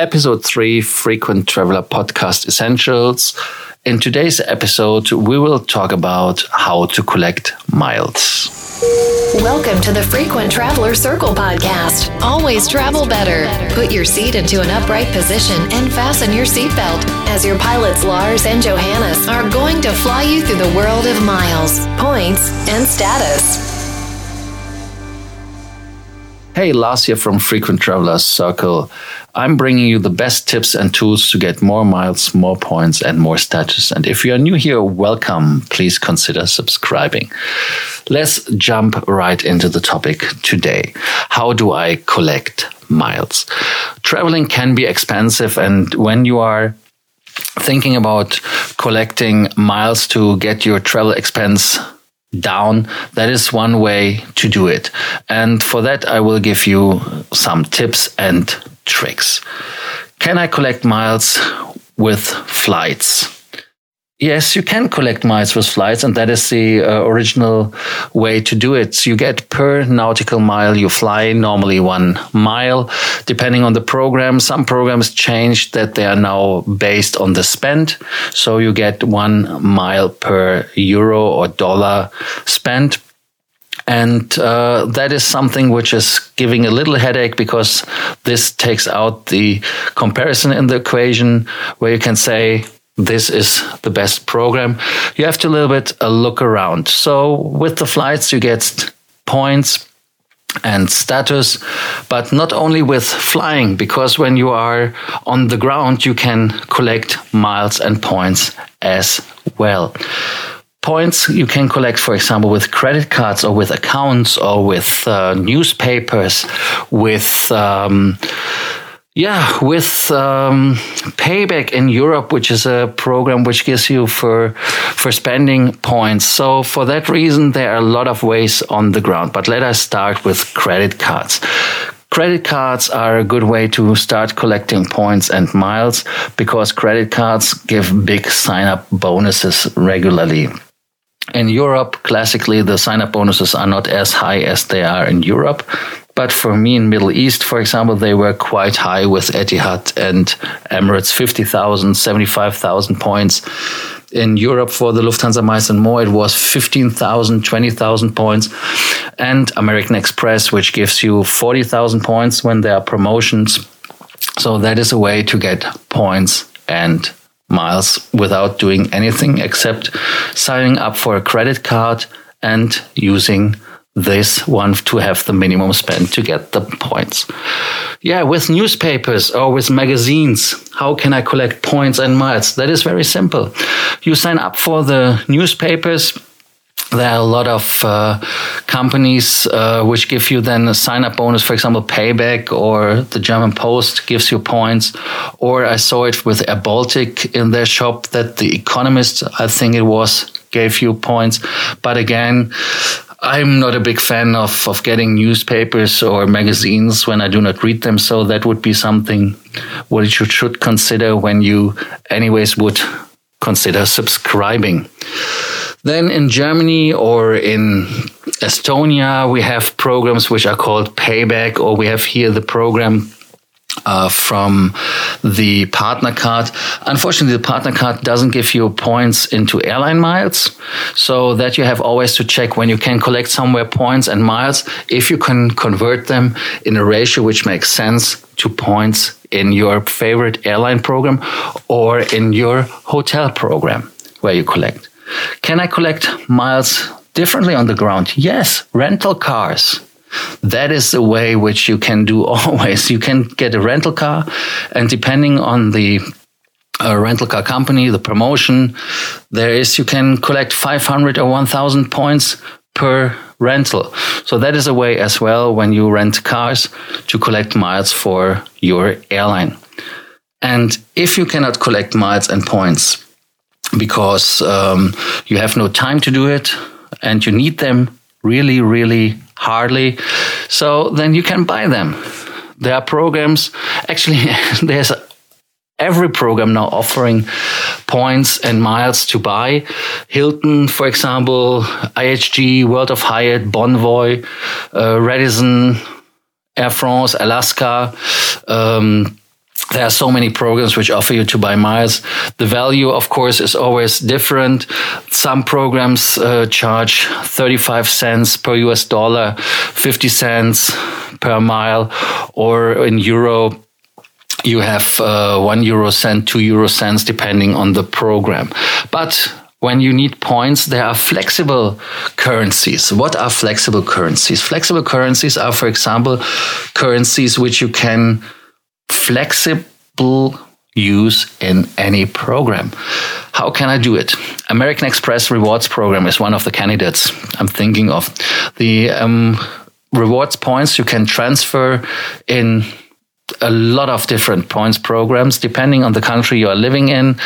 episode 3 Frequent Traveler Podcast Essentials. In today's episode, we will talk about how to collect miles. Welcome to the Frequent Traveler Circle podcast. Always travel better. Put your seat into an upright position and fasten your seatbelt as your pilots Lars and Johannes are going to fly you through the world of miles, points, and status. Hey, here from Frequent Traveler Circle. I'm bringing you the best tips and tools to get more miles, more points, and more status. And if you are new here, welcome. Please consider subscribing. Let's jump right into the topic today. How do I collect miles? Traveling can be expensive, and when you are thinking about collecting miles to get your travel expense down. That is one way to do it. And for that, I will give you some tips and tricks. Can I collect miles with flights? Yes, you can collect miles with flights, and that is the uh, original way to do it. So you get per nautical mile you fly, normally one mile, depending on the program. Some programs changed that they are now based on the spend. So you get one mile per euro or dollar spent. And uh, that is something which is giving a little headache because this takes out the comparison in the equation where you can say, this is the best program. You have to a little bit uh, look around. So with the flights, you get points and status, but not only with flying, because when you are on the ground, you can collect miles and points as well. Points you can collect, for example, with credit cards or with accounts or with uh, newspapers, with um, yeah, with um, Payback in Europe, which is a program which gives you for for spending points. So for that reason, there are a lot of ways on the ground. But let us start with credit cards. Credit cards are a good way to start collecting points and miles because credit cards give big sign up bonuses regularly. In Europe, classically, the sign up bonuses are not as high as they are in Europe. But for me in Middle East, for example, they were quite high with Etihad and Emirates, 50,000, 75,000 points. In Europe for the Lufthansa Miles and More, it was 15,000, 20,000 points. And American Express, which gives you 40,000 points when there are promotions. So that is a way to get points and miles without doing anything except signing up for a credit card and using this one to have the minimum spend to get the points. Yeah, with newspapers or with magazines, how can I collect points and miles? That is very simple. You sign up for the newspapers. There are a lot of uh, companies uh, which give you then a sign up bonus, for example, Payback or the German Post gives you points. Or I saw it with Air Baltic in their shop that The Economist, I think it was, gave you points. But again, I'm not a big fan of, of getting newspapers or magazines when I do not read them. So that would be something what you should, consider when you, anyways, would consider subscribing. Then in Germany or in Estonia, we have programs which are called Payback, or we have here the program uh, from the partner card. Unfortunately, the partner card doesn't give you points into airline miles, so that you have always to check when you can collect somewhere points and miles if you can convert them in a ratio which makes sense to points in your favorite airline program or in your hotel program where you collect. Can I collect miles differently on the ground? Yes, rental cars that is a way which you can do always. You can get a rental car, and depending on the uh, rental car company, the promotion, there is you can collect 500 or 1000 points per rental. So that is a way as well when you rent cars to collect miles for your airline. And if you cannot collect miles and points because um, you have no time to do it and you need them really, really hardly. So then you can buy them. There are programs, actually, there's every program now offering points and miles to buy. Hilton, for example, IHG, World of Hyatt, Bonvoy, uh, Radisson, Air France, Alaska, um, there are so many programs which offer you to buy miles. The value, of course, is always different. Some programs uh, charge 35 cents per US dollar, 50 cents per mile, or in euro, you have uh, one euro cent, two euro cents, depending on the program. But when you need points, there are flexible currencies. What are flexible currencies? Flexible currencies are, for example, currencies which you can flexible use in any program. How can I do it? American Express Rewards Program is one of the candidates I'm thinking of. The um, rewards points you can transfer in a lot of different points programs depending on the country you are living in.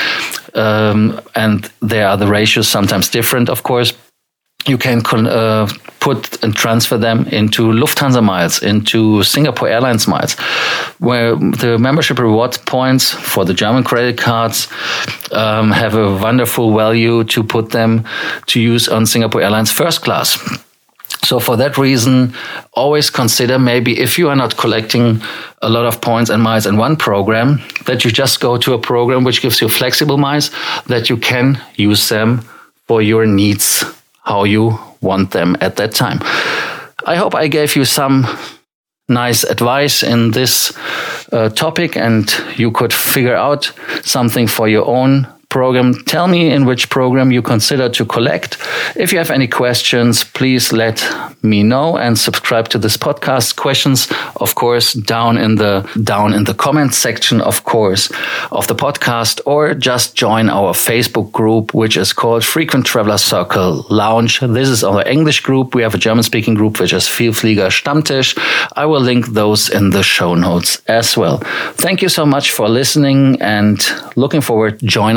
Um, and there are the ratios sometimes different, of course. You can uh, put and transfer them into Lufthansa miles, into Singapore Airlines miles, where the membership reward points for the German credit cards um, have a wonderful value to put them to use on Singapore Airlines first class. So for that reason, always consider maybe if you are not collecting a lot of points and miles in one program, that you just go to a program which gives you flexible miles that you can use them for your needs, how you want them at that time. I hope I gave you some nice advice in this uh, topic and you could figure out something for your own program. Tell me in which program you consider to collect. If you have any questions, please let me know and subscribe to this podcast. Questions, of course, down in the down in the comment section, of course, of the podcast, or just join our Facebook group, which is called Frequent Traveler Circle Lounge. This is our English group. We have a German speaking group, which is Vielflieger Stammtisch. I will link those in the show notes as well. Thank you so much for listening and looking forward. To join